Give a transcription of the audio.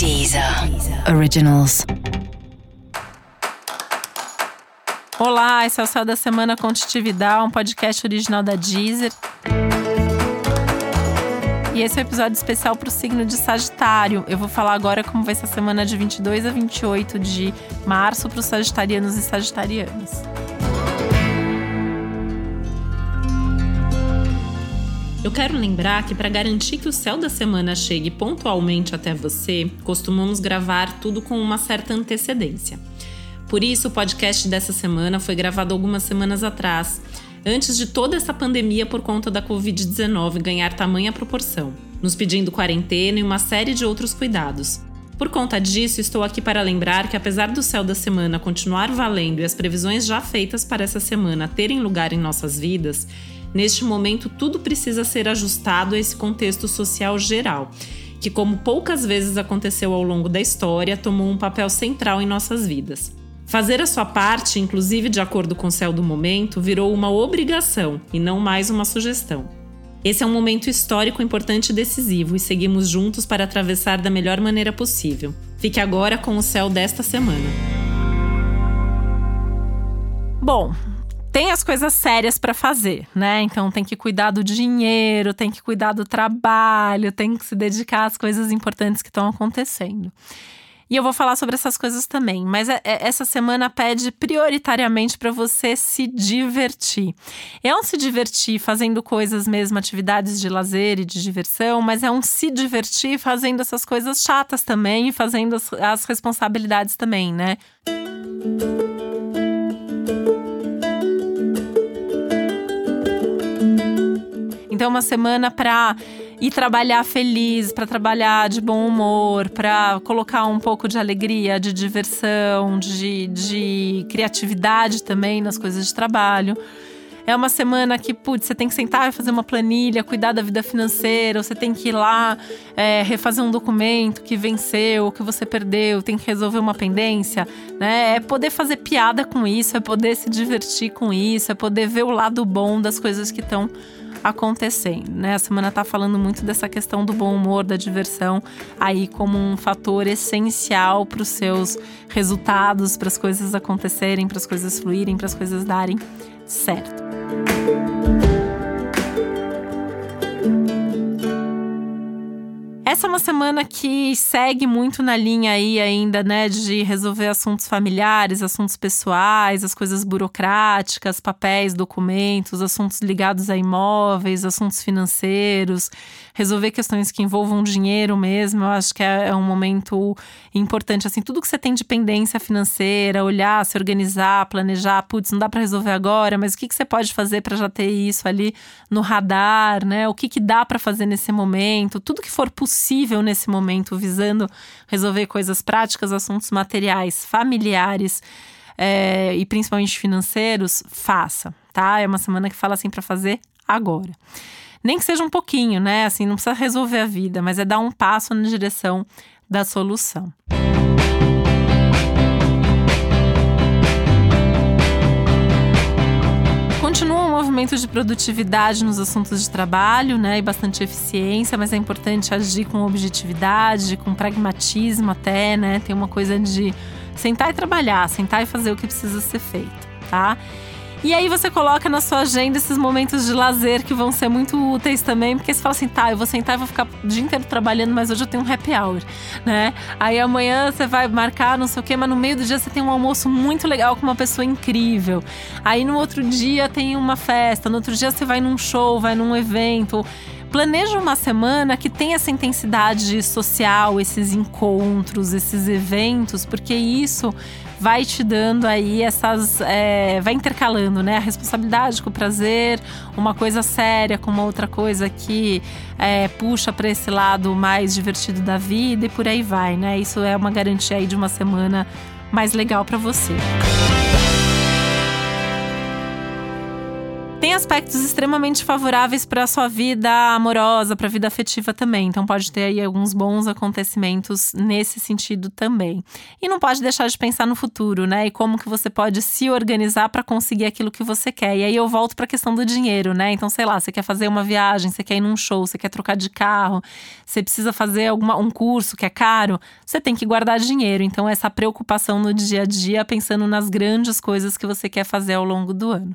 Deezer Originals. Olá, esse é o Céu da Semana Contitividade, um podcast original da Deezer. E esse é um episódio especial para o signo de Sagitário. Eu vou falar agora como vai ser a semana de 22 a 28 de março para os sagitarianos e sagitarianas. Eu quero lembrar que para garantir que o céu da semana chegue pontualmente até você, costumamos gravar tudo com uma certa antecedência. Por isso, o podcast dessa semana foi gravado algumas semanas atrás, antes de toda essa pandemia por conta da Covid-19 ganhar tamanha proporção, nos pedindo quarentena e uma série de outros cuidados. Por conta disso, estou aqui para lembrar que, apesar do céu da semana continuar valendo e as previsões já feitas para essa semana terem lugar em nossas vidas, Neste momento, tudo precisa ser ajustado a esse contexto social geral, que, como poucas vezes aconteceu ao longo da história, tomou um papel central em nossas vidas. Fazer a sua parte, inclusive de acordo com o céu do momento, virou uma obrigação e não mais uma sugestão. Esse é um momento histórico importante e decisivo e seguimos juntos para atravessar da melhor maneira possível. Fique agora com o céu desta semana. Bom, tem as coisas sérias para fazer, né? Então tem que cuidar do dinheiro, tem que cuidar do trabalho, tem que se dedicar às coisas importantes que estão acontecendo. E eu vou falar sobre essas coisas também, mas é, é, essa semana pede prioritariamente para você se divertir. É um se divertir fazendo coisas mesmo, atividades de lazer e de diversão, mas é um se divertir fazendo essas coisas chatas também fazendo as, as responsabilidades também, né? Música Então, uma semana para ir trabalhar feliz, para trabalhar de bom humor, para colocar um pouco de alegria, de diversão, de, de criatividade também nas coisas de trabalho. É uma semana que, putz, você tem que sentar e fazer uma planilha, cuidar da vida financeira, você tem que ir lá é, refazer um documento que venceu, que você perdeu, tem que resolver uma pendência, né? É poder fazer piada com isso, é poder se divertir com isso, é poder ver o lado bom das coisas que estão acontecendo, né? A semana está falando muito dessa questão do bom humor, da diversão, aí como um fator essencial para os seus resultados, para as coisas acontecerem, para as coisas fluírem, para as coisas darem certo. Essa é uma semana que segue muito na linha aí ainda, né, de resolver assuntos familiares, assuntos pessoais, as coisas burocráticas, papéis, documentos, assuntos ligados a imóveis, assuntos financeiros, resolver questões que envolvam dinheiro mesmo. Eu acho que é, é um momento importante, assim, tudo que você tem de pendência financeira, olhar, se organizar, planejar, putz, não dá para resolver agora, mas o que, que você pode fazer para já ter isso ali no radar, né? O que, que dá para fazer nesse momento, tudo que for possível possível nesse momento, visando resolver coisas práticas, assuntos materiais, familiares é, e principalmente financeiros, faça, tá? É uma semana que fala assim para fazer agora. Nem que seja um pouquinho, né? Assim, não precisa resolver a vida, mas é dar um passo na direção da solução. Movimento de produtividade nos assuntos de trabalho, né, e bastante eficiência, mas é importante agir com objetividade, com pragmatismo até, né? Tem uma coisa de sentar e trabalhar, sentar e fazer o que precisa ser feito, tá? E aí você coloca na sua agenda esses momentos de lazer que vão ser muito úteis também, porque você fala assim, tá, eu vou sentar e vou ficar o dia inteiro trabalhando, mas hoje eu tenho um happy hour, né? Aí amanhã você vai marcar não sei o quê, mas no meio do dia você tem um almoço muito legal com uma pessoa incrível. Aí no outro dia tem uma festa, no outro dia você vai num show, vai num evento planeja uma semana que tem essa intensidade social, esses encontros, esses eventos, porque isso vai te dando aí essas. É, vai intercalando, né? A responsabilidade com o prazer, uma coisa séria com uma outra coisa que é, puxa para esse lado mais divertido da vida e por aí vai, né? Isso é uma garantia aí de uma semana mais legal para você. Tem aspectos extremamente favoráveis para a sua vida amorosa, para a vida afetiva também. Então pode ter aí alguns bons acontecimentos nesse sentido também. E não pode deixar de pensar no futuro, né? E como que você pode se organizar para conseguir aquilo que você quer. E aí eu volto para a questão do dinheiro, né? Então, sei lá, você quer fazer uma viagem, você quer ir num show, você quer trocar de carro, você precisa fazer alguma, um curso que é caro, você tem que guardar dinheiro. Então, essa preocupação no dia a dia, pensando nas grandes coisas que você quer fazer ao longo do ano.